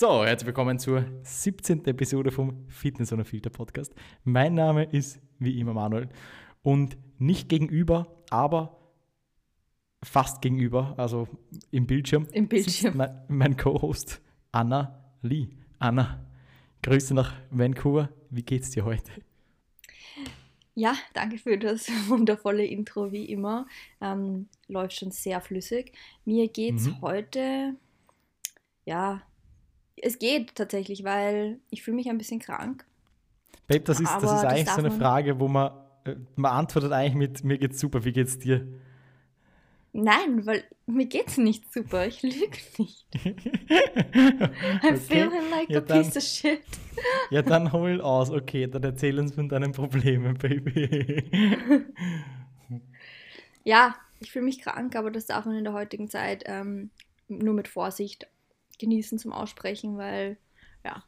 So, herzlich willkommen zur 17. Episode vom Fitness ohne Filter Podcast. Mein Name ist wie immer Manuel und nicht gegenüber, aber fast gegenüber, also im Bildschirm. Im Bildschirm. Mein, mein Co-Host Anna Lee. Anna, Grüße nach Vancouver. Wie geht's dir heute? Ja, danke für das wundervolle Intro, wie immer. Ähm, läuft schon sehr flüssig. Mir geht's mhm. heute, ja, es geht tatsächlich, weil ich fühle mich ein bisschen krank. Babe, das ist, das ist eigentlich das so eine Frage, wo man, äh, man antwortet eigentlich mit, mir geht's super, wie geht's dir? Nein, weil mir geht's nicht super. Ich lüge nicht. I'm okay. feeling like ja, a dann, piece of shit. ja, dann hol aus. Okay, dann erzähl uns von deinen Problemen, Baby. ja, ich fühle mich krank, aber das darf man in der heutigen Zeit ähm, nur mit Vorsicht genießen zum Aussprechen, weil ja,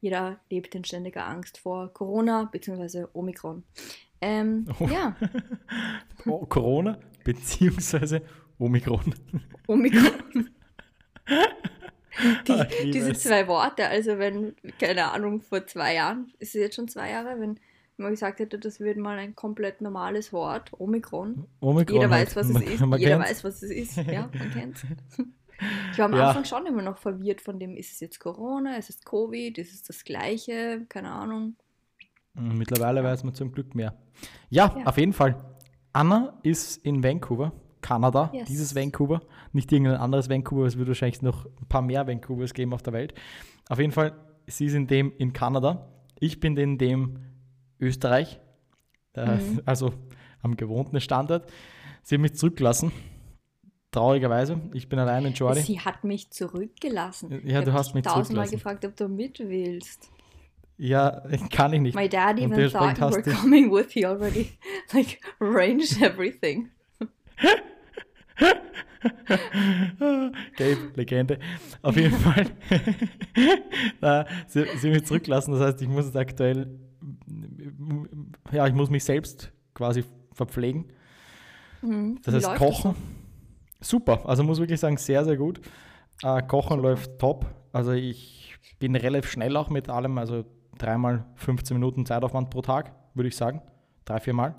jeder lebt in ständiger Angst vor Corona bzw. Omikron. Ähm, oh. Ja. Oh, Corona bzw. Omikron. Omikron. Die, Ach, diese zwei Worte, also wenn, keine Ahnung, vor zwei Jahren, ist es jetzt schon zwei Jahre, wenn man gesagt hätte, das wird mal ein komplett normales Wort, Omikron. Omikron jeder weiß, was es ist. Jeder weiß, was es ist. Ja, man kennt es. Ich war am ja. Anfang schon immer noch verwirrt von dem, ist es jetzt Corona, ist es Covid, ist es das Gleiche, keine Ahnung. Mhm, mittlerweile weiß man zum Glück mehr. Ja, ja. auf jeden Fall. Anna ist in Vancouver, Kanada, yes. dieses Vancouver, nicht irgendein anderes Vancouver, es wird wahrscheinlich noch ein paar mehr Vancouvers geben auf der Welt. Auf jeden Fall, sie ist in dem in Kanada, ich bin in dem Österreich, äh, mhm. also am gewohnten Standort. Sie hat mich zurückgelassen Traurigerweise, ich bin allein in Jordi. Sie hat mich zurückgelassen. Ja, du hast mich tausendmal gefragt, ob du mit willst. Ja, kann ich nicht. My dad even thought you were coming with. He already like arranged everything. Gabe, Legende. Auf jeden Fall. sie, sie mich zurücklassen. Das heißt, ich muss jetzt aktuell, ja, ich muss mich selbst quasi verpflegen. Mhm. Das heißt, kochen. Das? Super. Also muss wirklich sagen, sehr, sehr gut. Äh, Kochen läuft top. Also ich bin relativ schnell auch mit allem, also dreimal 15 Minuten Zeitaufwand pro Tag, würde ich sagen. Drei, viermal.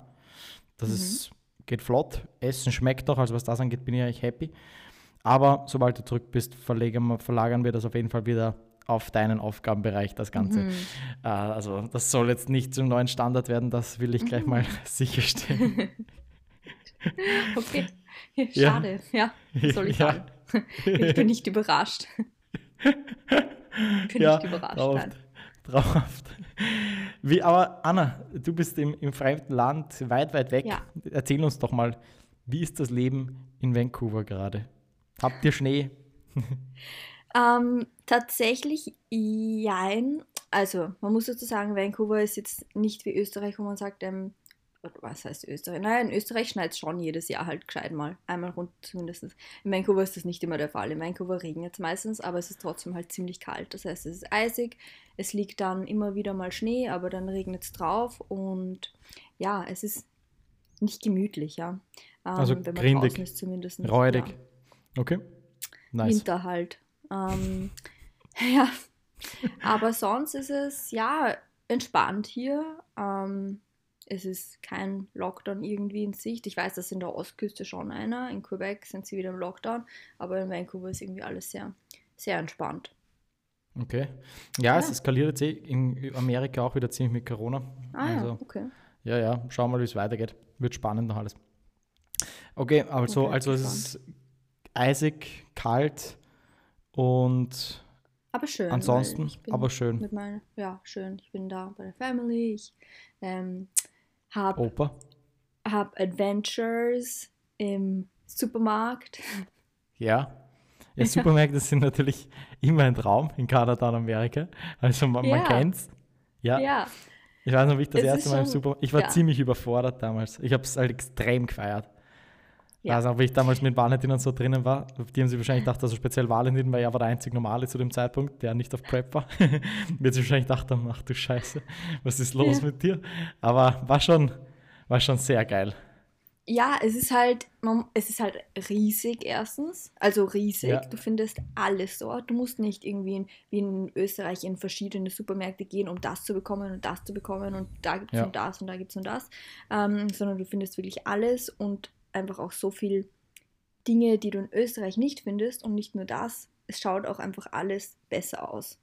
Das mhm. ist, geht flott. Essen schmeckt doch, also was das angeht, bin ich eigentlich happy. Aber sobald du zurück bist, verlagern, verlagern wir das auf jeden Fall wieder auf deinen Aufgabenbereich, das Ganze. Mhm. Äh, also das soll jetzt nicht zum neuen Standard werden, das will ich gleich mhm. mal sicherstellen. okay. Schade, ja. ja. soll ich ja. sagen? Ich bin nicht überrascht. Ich bin ja, nicht überrascht. Traumhaft. Nein. Traumhaft. Wie, aber Anna, du bist im, im fremden Land, weit, weit weg. Ja. Erzähl uns doch mal, wie ist das Leben in Vancouver gerade? Habt ihr Schnee? ähm, tatsächlich jein. Also, man muss dazu sagen, Vancouver ist jetzt nicht wie Österreich, wo man sagt, ähm, was heißt Österreich? Naja, in Österreich schneit es schon jedes Jahr halt gescheit mal. Einmal rund zumindest. In Vancouver ist das nicht immer der Fall. In Vancouver regnet es meistens, aber es ist trotzdem halt ziemlich kalt. Das heißt, es ist eisig, es liegt dann immer wieder mal Schnee, aber dann regnet es drauf und ja, es ist nicht gemütlich, ja. Ähm, also wenn man grindig, ist zumindest. Räudig. Ja. Okay. Nice. Winter halt. Ähm, ja. Aber sonst ist es ja entspannt hier. Ähm, es ist kein Lockdown irgendwie in Sicht. Ich weiß, dass in der Ostküste schon einer. In Quebec sind sie wieder im Lockdown, aber in Vancouver ist irgendwie alles sehr, sehr entspannt. Okay. Ja, ja. es eskaliert jetzt eh in Amerika auch wieder ziemlich mit Corona. Ah also, ja, okay. Ja, ja, schauen wir mal, wie es weitergeht. Wird spannend noch alles. Okay, also, okay, also es ist eisig, kalt und aber schön. Ansonsten, aber schön. Meiner, ja, schön. Ich bin da bei der Family. Ich ähm, habe hab Adventures im Supermarkt. Ja. Ja, Supermärkte sind natürlich immer ein Traum in Kanada und Amerika. Also man, ja. man kennt's. Ja. ja. Ich weiß noch, wie ich das es erste Mal im Supermarkt. Ich war ziemlich überfordert damals. Ich habe es halt extrem gefeiert. Ja. Also, wie ich damals mit Valentin und so drinnen war, die haben sich wahrscheinlich gedacht, also speziell Valentin, weil er war der einzig Normale zu dem Zeitpunkt, der nicht auf Prep war. Wird sich wahrscheinlich gedacht haben, ach du Scheiße, was ist los ja. mit dir? Aber war schon, war schon sehr geil. ja, es ist halt, man, es ist halt riesig erstens. Also riesig. Ja. Du findest alles dort. Du musst nicht irgendwie in, wie in Österreich in verschiedene Supermärkte gehen, um das zu bekommen und das zu bekommen und da gibt es ja. und das und da gibt es und das. Ähm, sondern du findest wirklich alles und einfach auch so viel Dinge, die du in Österreich nicht findest und nicht nur das. Es schaut auch einfach alles besser aus.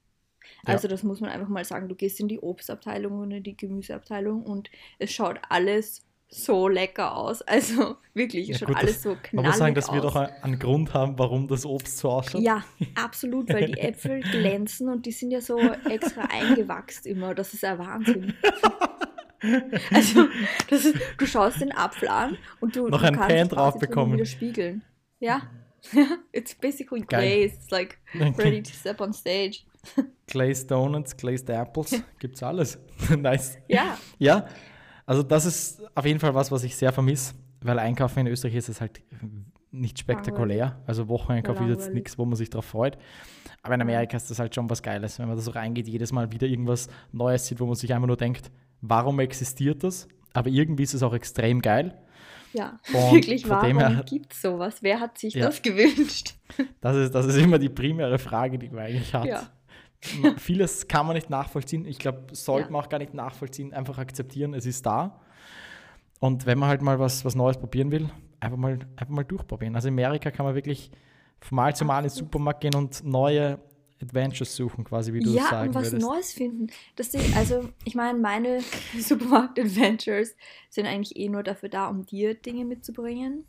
Ja. Also das muss man einfach mal sagen. Du gehst in die Obstabteilung und in die Gemüseabteilung und es schaut alles so lecker aus. Also wirklich, ja, schon gut, alles so knallig Man muss sagen, dass aus. wir doch einen Grund haben, warum das Obst so ausschaut. Ja, absolut, weil die Äpfel glänzen und die sind ja so extra eingewachst immer. Das ist ein Wahnsinn. also, ist, du schaust den Apfel an und du, noch du ein Pan drauf bekommen. wieder spiegeln. Ja, it's basically glazed. It's like ready to step on stage. glazed Donuts, glazed Apples, gibt's alles. nice. Ja. Ja, also das ist auf jeden Fall was, was ich sehr vermisse, weil Einkaufen in Österreich ist es halt nicht spektakulär. Also Wocheneinkauf ist jetzt nichts, wo man sich drauf freut. Aber in Amerika ist das halt schon was Geiles, wenn man da so reingeht, jedes Mal wieder irgendwas Neues sieht, wo man sich einfach nur denkt, warum existiert das? Aber irgendwie ist es auch extrem geil. Ja, und wirklich, warum gibt es sowas? Wer hat sich ja, das gewünscht? Das ist, das ist immer die primäre Frage, die man eigentlich hat. Ja. Vieles kann man nicht nachvollziehen. Ich glaube, sollte ja. man auch gar nicht nachvollziehen, einfach akzeptieren, es ist da. Und wenn man halt mal was, was Neues probieren will, einfach mal, einfach mal durchprobieren. Also in Amerika kann man wirklich von Mal zu Mal in den Supermarkt gehen und neue Adventures suchen, quasi, wie du ja, sagen würdest. Ja, und was Neues finden. Das ist, also, ich meine, meine Supermarkt-Adventures sind eigentlich eh nur dafür da, um dir Dinge mitzubringen.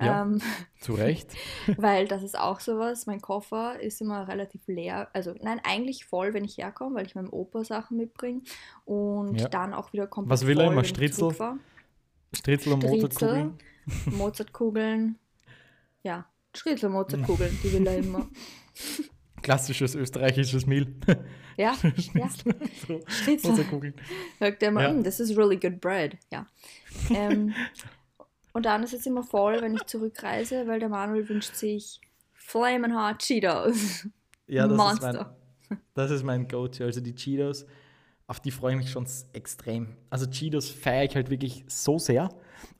Ja, ähm, zu Recht. weil das ist auch sowas. Mein Koffer ist immer relativ leer. Also, nein, eigentlich voll, wenn ich herkomme, weil ich meinem Opa Sachen mitbringe. Und ja. dann auch wieder komplett Was will voll, er immer? Stritzel? Stritzel und Mozartkugeln? Mozartkugeln. Ja, Stritzel, Mozartkugeln, die will er immer. Klassisches österreichisches Mehl. Ja, ja. so. Sagt er immer, ja. Mm, this is really good bread. Ja. Ähm, und dann ist es immer voll, wenn ich zurückreise, weil der Manuel wünscht sich Flamin' Hot Cheetos. Ja, das Monster. ist mein, das ist mein Go-To. Also die Cheetos, auf die freue ich mich schon extrem. Also Cheetos feiere ich halt wirklich so sehr.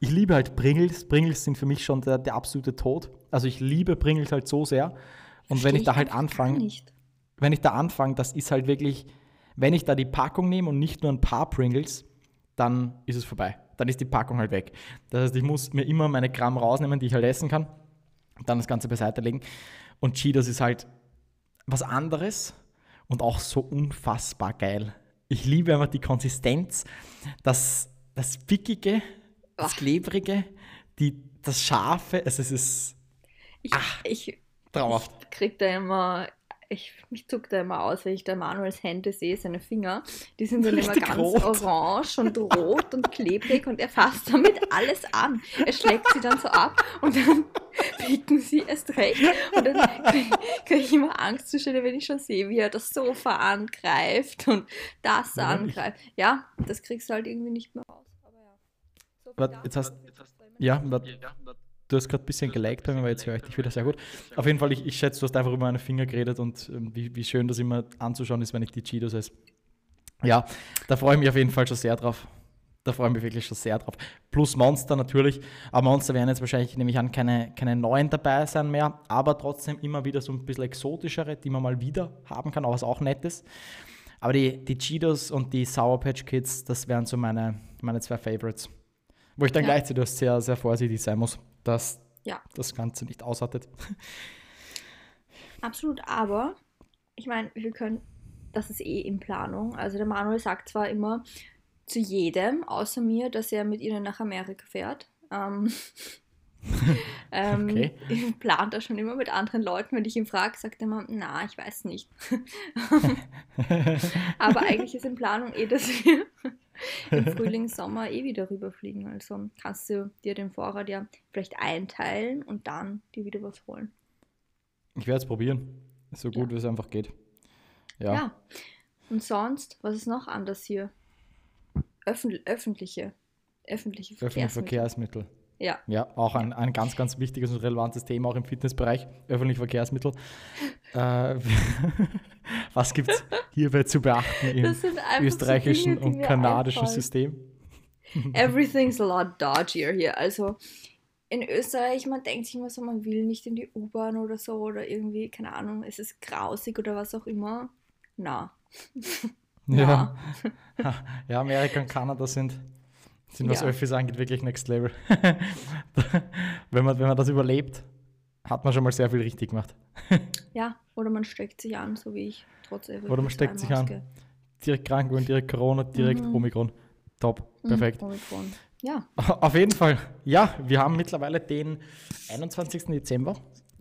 Ich liebe halt Pringles. Pringles sind für mich schon der, der absolute Tod. Also ich liebe Pringles halt so sehr. Und Versteh wenn ich da halt anfange, wenn ich da anfange, das ist halt wirklich, wenn ich da die Packung nehme und nicht nur ein paar Pringles, dann ist es vorbei dann ist die Packung halt weg. Das heißt, ich muss mir immer meine Gramm rausnehmen, die ich halt essen kann, dann das Ganze beiseite legen. Und Cheetos ist halt was anderes und auch so unfassbar geil. Ich liebe einfach die Konsistenz, das, das Fickige, das Klebrige, die, das Scharfe. Also es ist ich, ach, ich, traumhaft. Ich krieg da immer ich, mich zuckt da immer aus, wenn ich da Manuels Hände sehe, seine Finger. Die sind dann immer ganz rot. orange und rot und klebrig und er fasst damit alles an. Er schlägt sie dann so ab und dann picken sie erst recht. Und dann kriege krieg ich immer Angstzustände, wenn ich schon sehe, wie er das Sofa angreift und das ja, angreift. Ja, das kriegst du halt irgendwie nicht mehr raus. Aber ja. So Warte, jetzt hast, ja, warte. Du hast gerade ein bisschen geliked bei mir, aber jetzt höre ich dich wieder sehr gut. Auf jeden Fall, ich, ich schätze, du hast einfach über meine Finger geredet und ähm, wie, wie schön das immer anzuschauen ist, wenn ich die Cheetos esse. Ja, da freue ich mich auf jeden Fall schon sehr drauf. Da freue ich mich wirklich schon sehr drauf. Plus Monster natürlich. Aber Monster werden jetzt wahrscheinlich, nehme ich an, keine, keine neuen dabei sein mehr. Aber trotzdem immer wieder so ein bisschen exotischere, die man mal wieder haben kann, auch was auch Nettes. Aber die, die Cheetos und die Sour Patch Kids, das wären so meine, meine zwei Favorites. Wo ich dann ja. gleichzeitig sehr, sehr vorsichtig sein muss dass ja. das Ganze nicht aushattet. Absolut, aber ich meine, wir können, das ist eh in Planung. Also der Manuel sagt zwar immer zu jedem, außer mir, dass er mit ihnen nach Amerika fährt. Ähm, ähm, okay. plant er schon immer mit anderen Leuten. Wenn ich ihn frage, sagt er immer, na, ich weiß nicht. Aber eigentlich ist in Planung eh, dass wir im Frühling, Sommer eh wieder rüberfliegen. Also kannst du dir den Vorrat ja vielleicht einteilen und dann dir wieder was holen. Ich werde es probieren. So gut, ja. wie es einfach geht. Ja. ja. Und sonst, was ist noch anders hier? Öffn öffentliche. Öffentliche Verkehrsmittel. Öffentliche Verkehrsmittel. Ja. Ja, auch ein, ein ganz, ganz wichtiges und relevantes Thema, auch im Fitnessbereich, öffentliche Verkehrsmittel. Äh, was gibt es hierbei zu beachten im österreichischen so Dinge, und kanadischen System? Everything's a lot dodgier hier. Also in Österreich, man denkt sich immer so, man will nicht in die U-Bahn oder so oder irgendwie, keine Ahnung, es ist grausig oder was auch immer. Na. ja. ja, Amerika und Kanada sind, sind was ja. Öffis angeht, wirklich next level. wenn, man, wenn man das überlebt, hat man schon mal sehr viel richtig gemacht. ja, oder man steckt sich an, so wie ich, trotz Oder man steckt sich Maske. an. Direkt krank und direkt Corona, direkt mhm. Omikron. Top, mhm, perfekt. Mhm, Omikron. Ja. Auf jeden Fall. Ja, wir haben mittlerweile den 21. Dezember,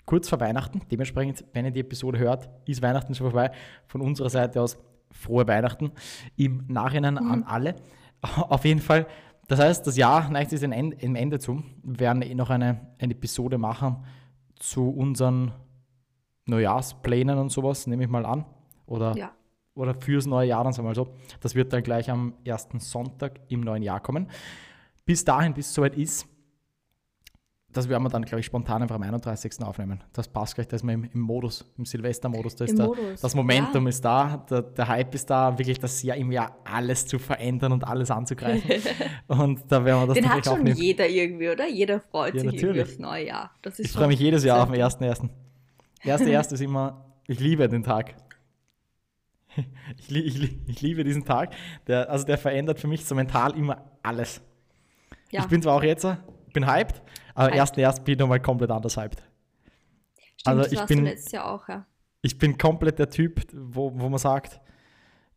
kurz vor Weihnachten. Dementsprechend, wenn ihr die Episode hört, ist Weihnachten schon vorbei. Von unserer Seite aus frohe Weihnachten im Nachhinein mhm. an alle. Auf jeden Fall. Das heißt, das Jahr neigt sich im Ende zu. Wir werden eh noch eine, eine Episode machen zu unseren Neujahrsplänen und sowas, nehme ich mal an. Oder, ja. oder fürs neue Jahr, dann sagen wir mal so. Das wird dann gleich am ersten Sonntag im neuen Jahr kommen bis dahin, bis es soweit ist, das werden wir dann, glaube ich, spontan einfach am 31. aufnehmen. Das passt gleich, da ist man im, im Modus, im Silvestermodus. Da ist Modus. das Momentum ja. ist da, der, der, Hype ist da, wirklich das Jahr im Jahr alles zu verändern und alles anzugreifen. und da werden wir das Den hat schon aufnehmen. jeder irgendwie, oder? Jeder freut ja, sich natürlich. irgendwie aufs neue Jahr. ich freue mich jedes Jahr auf den 1.1. Der 1.1. ist immer, ich liebe den Tag. Ich, ich, ich, liebe diesen Tag. Der, also der verändert für mich so mental immer alles. Ja. Ich bin zwar auch jetzt, bin hyped, aber hyped. erst erst bin ich nochmal komplett anders hyped. Stimmt, also ich bin letztes Jahr auch, ja. Ich bin komplett der Typ, wo, wo man sagt,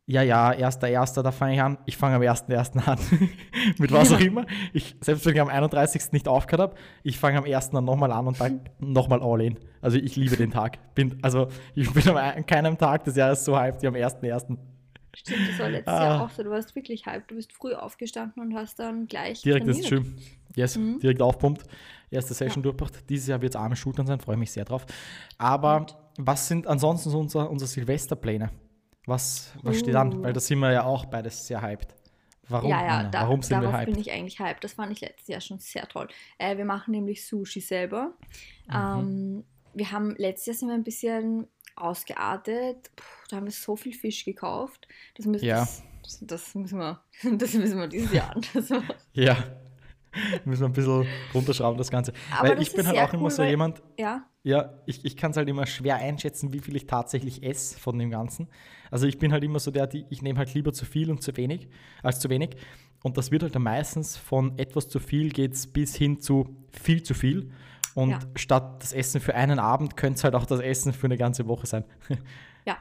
ja, ja, erster, erster, da fange ich an. Ich fange am ersten, ersten an. Mit was auch immer. Ich, selbst wenn ich am 31. nicht aufgehört habe, ich fange am ersten dann nochmal an und dann nochmal all in. Also ich liebe den Tag. Bin, also ich bin an keinem Tag des Jahres so hyped wie am ersten, ersten. Stimmt, das war letztes ah. Jahr auch so. Du warst wirklich hype. Du bist früh aufgestanden und hast dann gleich. Direkt trainiert. ins Gym. Yes, mhm. direkt aufpumpt. Erste Session ja. durchgebracht. Dieses Jahr wird es arme Schultern sein, freue mich sehr drauf. Aber und? was sind ansonsten so unsere, unsere Silvesterpläne? Was, was uh. steht an? Uh. Weil da sind wir ja auch beides sehr hyped. Warum? Ja, ja, da, Warum sind wir hyped? bin ich eigentlich hyped. Das fand ich letztes Jahr schon sehr toll. Äh, wir machen nämlich Sushi selber. Mhm. Ähm, wir haben letztes Jahr sind wir ein bisschen ausgeartet. Puh, da haben wir so viel Fisch gekauft. Das müssen, ja. das, das, müssen, wir, das müssen wir dieses Jahr anders machen. Ja. müssen wir ein bisschen runterschrauben, das Ganze. Aber weil ich bin halt auch cool, immer so jemand. Ja. Ja, ich, ich kann es halt immer schwer einschätzen, wie viel ich tatsächlich esse von dem Ganzen. Also ich bin halt immer so der, die, ich nehme halt lieber zu viel und zu wenig als zu wenig. Und das wird halt dann meistens von etwas zu viel geht es bis hin zu viel zu viel. Und ja. statt das Essen für einen Abend könnte es halt auch das Essen für eine ganze Woche sein. ja.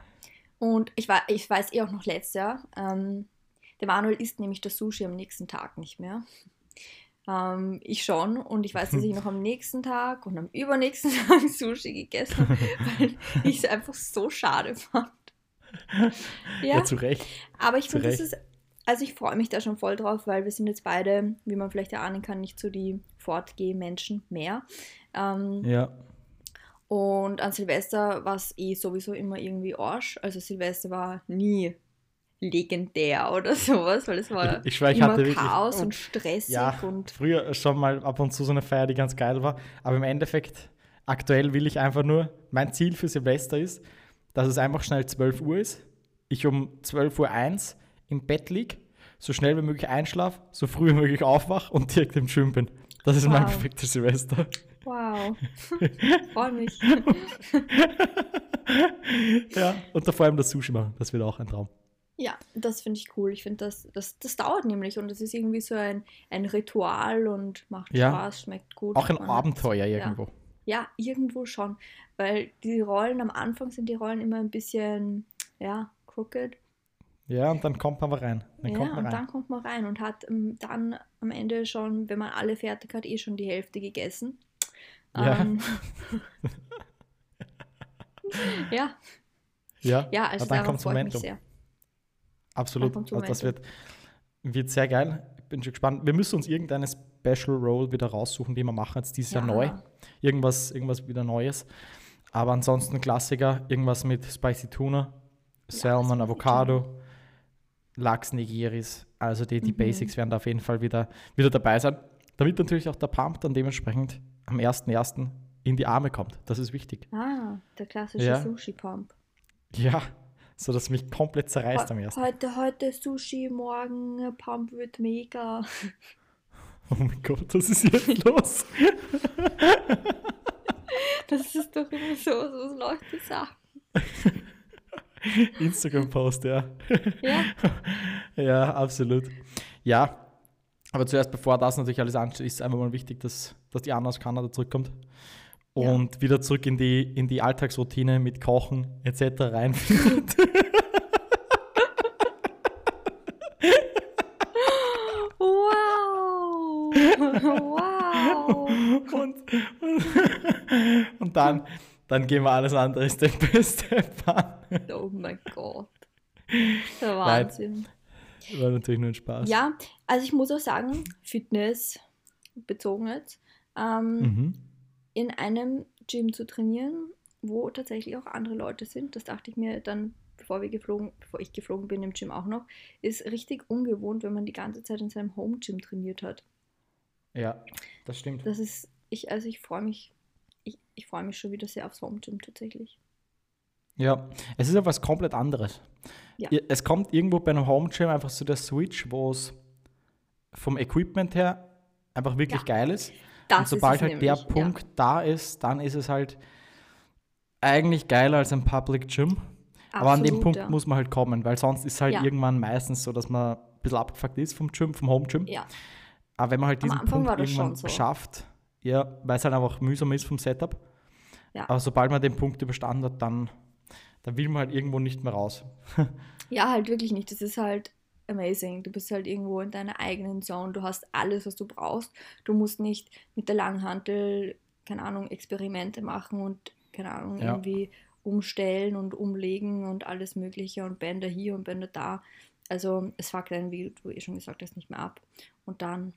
Und ich, war, ich weiß eh auch noch letztes Jahr, ähm, der Manuel isst nämlich das Sushi am nächsten Tag nicht mehr. Ähm, ich schon und ich weiß, dass ich noch am nächsten Tag und am übernächsten Tag Sushi gegessen habe, weil ich es einfach so schade fand. Ja, ja zu Recht. Aber ich finde, das ist also ich freue mich da schon voll drauf, weil wir sind jetzt beide, wie man vielleicht erahnen kann, nicht so die Fortgeh-Menschen mehr. Ähm, ja. Und an Silvester war es eh sowieso immer irgendwie Arsch. Also Silvester war nie legendär oder sowas, weil es war ich, ich schwör, ich immer hatte Chaos wirklich, und stressig. Ja, und früher schon mal ab und zu so eine Feier, die ganz geil war. Aber im Endeffekt, aktuell will ich einfach nur, mein Ziel für Silvester ist, dass es einfach schnell 12 Uhr ist. Ich um 12.01 Uhr im Bett liege, so schnell wie möglich einschlafe, so früh wie möglich aufwache und direkt im Gym bin. Das ist wow. mein perfektes Silvester. Wow. Freue mich. ja, und da vor allem das Sushi machen, das wird auch ein Traum. Ja, das finde ich cool. Ich finde, das, das, das dauert nämlich und das ist irgendwie so ein, ein Ritual und macht ja. Spaß, schmeckt gut. Auch ein Abenteuer hat, irgendwo. Ja. ja, irgendwo schon. Weil die Rollen am Anfang sind die Rollen immer ein bisschen, ja, crooked. Ja, und dann kommt man rein. Dann ja, kommt man und rein. dann kommt man rein und hat ähm, dann am Ende schon, wenn man alle fertig hat, eh schon die Hälfte gegessen. Ja. Ähm, ja. Ja, ja also dann kommt Momentum. Sehr. Absolut. Also das wird, wird sehr geil. Ich bin schon gespannt. Wir müssen uns irgendeine Special Roll wieder raussuchen, die wir machen jetzt dieses ja. Jahr neu. Irgendwas, irgendwas wieder Neues. Aber ansonsten Klassiker, irgendwas mit Spicy Tuna, Salmon, Avocado. Lachs Nigiris. Also die, die mhm. Basics werden da auf jeden Fall wieder, wieder dabei sein. Damit natürlich auch der Pump dann dementsprechend am 1.1. in die Arme kommt. Das ist wichtig. Ah, der klassische ja. Sushi-Pump. Ja, so dass mich komplett zerreißt am ersten. Heute, heute Sushi, morgen Pump wird mega. Oh mein Gott, was ist jetzt los? das ist doch immer so, so Leute sagen. Instagram-Post, ja. Ja. ja, absolut. Ja, aber zuerst, bevor das natürlich alles ansteht, ist es einfach mal wichtig, dass, dass die Anna aus Kanada zurückkommt und ja. wieder zurück in die, in die Alltagsroutine mit Kochen etc. reinfindet. wow! Wow! Und, und, und dann, dann gehen wir alles andere Step by Step an. Oh mein Gott. Der Wahnsinn. Nein, war natürlich nur ein Spaß. Ja, also ich muss auch sagen, Fitness bezogen jetzt. Ähm, mhm in einem Gym zu trainieren, wo tatsächlich auch andere Leute sind. Das dachte ich mir dann, bevor wir geflogen, bevor ich geflogen bin im Gym auch noch, ist richtig ungewohnt, wenn man die ganze Zeit in seinem Home Gym trainiert hat. Ja, das stimmt. Das ist, ich, also ich freue mich, ich, ich freue mich schon wieder sehr aufs Home Gym tatsächlich. Ja, es ist auch was komplett anderes. Ja. Es kommt irgendwo bei einem Home Gym einfach so der Switch, wo es vom Equipment her einfach wirklich ja. geil ist. Das und sobald halt nämlich, der Punkt ja. da ist, dann ist es halt eigentlich geiler als ein Public Gym. Absolut, Aber an dem Punkt ja. muss man halt kommen, weil sonst ist halt ja. irgendwann meistens so, dass man ein bisschen abgefuckt ist vom Gym, vom Home Gym. Ja. Aber wenn man halt diesen Punkt irgendwann so. schafft, ja, weil es halt einfach mühsam ist vom Setup. Ja. Aber sobald man den Punkt überstanden hat, dann, dann will man halt irgendwo nicht mehr raus. ja, halt wirklich nicht. Das ist halt amazing. Du bist halt irgendwo in deiner eigenen Zone. Du hast alles, was du brauchst. Du musst nicht mit der Langhantel, keine Ahnung, Experimente machen und, keine Ahnung, ja. irgendwie umstellen und umlegen und alles Mögliche und Bänder hier und Bänder da. Also es fuckt einen, wie du eh schon gesagt hast, nicht mehr ab. Und dann,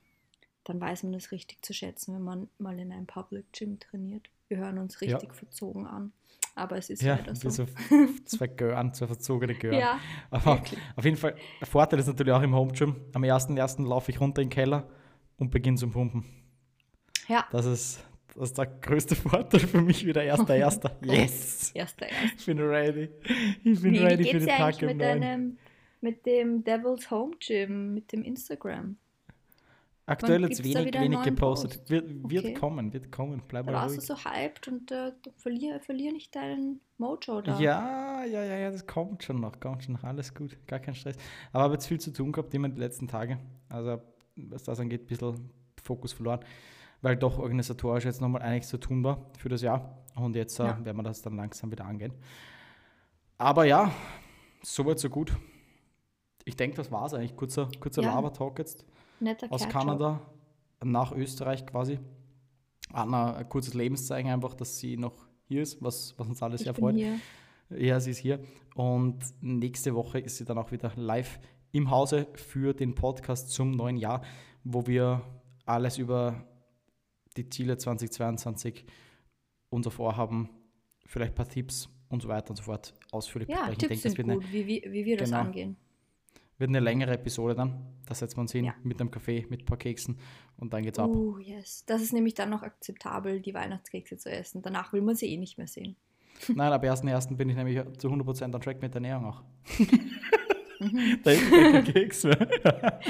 dann weiß man es richtig zu schätzen, wenn man mal in einem Public Gym trainiert. Wir hören uns richtig ja. verzogen an. Aber es ist ja leider so. so zwei Gören, zwei verzogene Gören. Ja, Aber wirklich. auf jeden Fall, der Vorteil ist natürlich auch im Home Gym. Am 1.1. laufe ich runter in den Keller und beginne zum Pumpen. Ja. Das ist, das ist der größte Vorteil für mich wieder. Erster, erster. Yes! Erster, erster. Ich bin ready. Ich bin wie, ready für den Tag im mit, deinem, mit dem Devil's Home Gym, mit dem Instagram? Aktuell jetzt wenig, wenig gepostet. Wird, wird okay. kommen, wird kommen. Bleib mal warst ruhig. du so hyped und äh, verlier, verlier nicht deinen Mojo da. Ja, ja, ja, ja, das kommt schon noch, kommt schon noch, alles gut, gar kein Stress. Aber habe jetzt viel zu tun gehabt, immer die letzten Tage. Also, was das angeht, ein bisschen Fokus verloren, weil doch organisatorisch jetzt nochmal einiges zu tun war für das Jahr. Und jetzt äh, ja. werden wir das dann langsam wieder angehen. Aber ja, soweit so gut. Ich denke, das war es eigentlich. Kurzer, kurzer ja. Laber-Talk jetzt. Netter aus Kanada nach Österreich quasi. Anna, ein kurzes Lebenszeichen einfach, dass sie noch hier ist, was, was uns alles ich sehr freut. Hier. Ja, sie ist hier. Und nächste Woche ist sie dann auch wieder live im Hause für den Podcast zum neuen Jahr, wo wir alles über die Ziele 2022, unser Vorhaben, vielleicht ein paar Tipps und so weiter und so fort ausführlich ja, besprechen. Tipps ich denke, sind gut, wie, wie, wie wir das genau, angehen. Wird eine längere Episode dann. Da setzen wir uns hin ja. mit einem Kaffee, mit ein paar Keksen und dann geht's ab. Oh, yes. Das ist nämlich dann noch akzeptabel, die Weihnachtskekse zu essen. Danach will man sie eh nicht mehr sehen. Nein, ab 1.1. bin ich nämlich zu 100% on track mit der Ernährung auch. Mhm. da ist kein Keks mehr.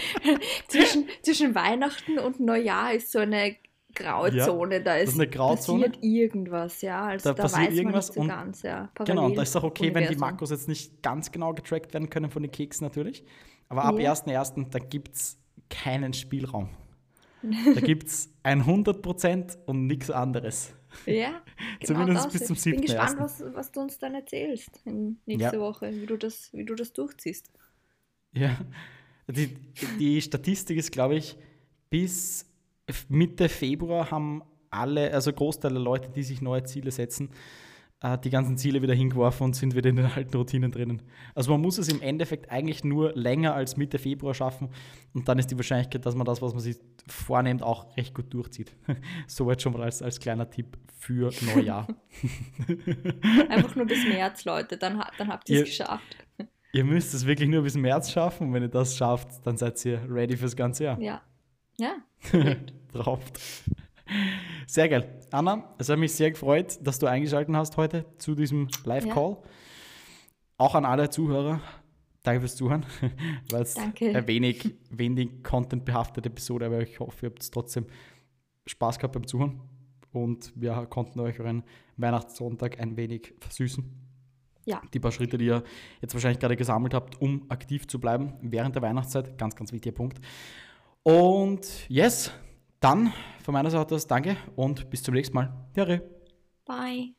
zwischen, zwischen Weihnachten und Neujahr ist so eine Grauzone, ja, da ist, ist passiert irgendwas, ja. Also da, da passiert weiß irgendwas man nicht so ganz, ja. genau, und da ist auch okay, Universum. wenn die Makros jetzt nicht ganz genau getrackt werden können von den Keksen natürlich. Aber ab ja. 1.1. da gibt es keinen Spielraum. Da gibt es 100% und nichts anderes. Ja, genau Zumindest das. bis zum 7. Ich bin gespannt, was, was, du uns dann erzählst in nächste ja. Woche, wie du, das, wie du das durchziehst. Ja, die, die Statistik ist, glaube ich, bis Mitte Februar haben alle, also Großteil der Leute, die sich neue Ziele setzen, äh, die ganzen Ziele wieder hingeworfen und sind wieder in den alten Routinen drinnen. Also man muss es im Endeffekt eigentlich nur länger als Mitte Februar schaffen und dann ist die Wahrscheinlichkeit, dass man das, was man sich vornimmt, auch recht gut durchzieht. Soweit schon mal als, als kleiner Tipp für Neujahr. Einfach nur bis März, Leute, dann, dann habt ihr es geschafft. Ihr müsst es wirklich nur bis März schaffen und wenn ihr das schafft, dann seid ihr ready fürs ganze Jahr. Ja. Ja. Drauf. Sehr geil. Anna, es hat mich sehr gefreut, dass du eingeschaltet hast heute zu diesem Live-Call. Ja. auch an alle Zuhörer, danke fürs Zuhören, weil es eine wenig, wenig content-behaftete Episode, aber ich hoffe, ihr habt trotzdem Spaß gehabt beim Zuhören und wir konnten euch euren Weihnachtssonntag ein wenig versüßen. Ja. Die paar Schritte, die ihr jetzt wahrscheinlich gerade gesammelt habt, um aktiv zu bleiben während der Weihnachtszeit, ganz, ganz wichtiger Punkt. Und yes, dann von meiner Seite aus danke und bis zum nächsten Mal. Jahre. Bye.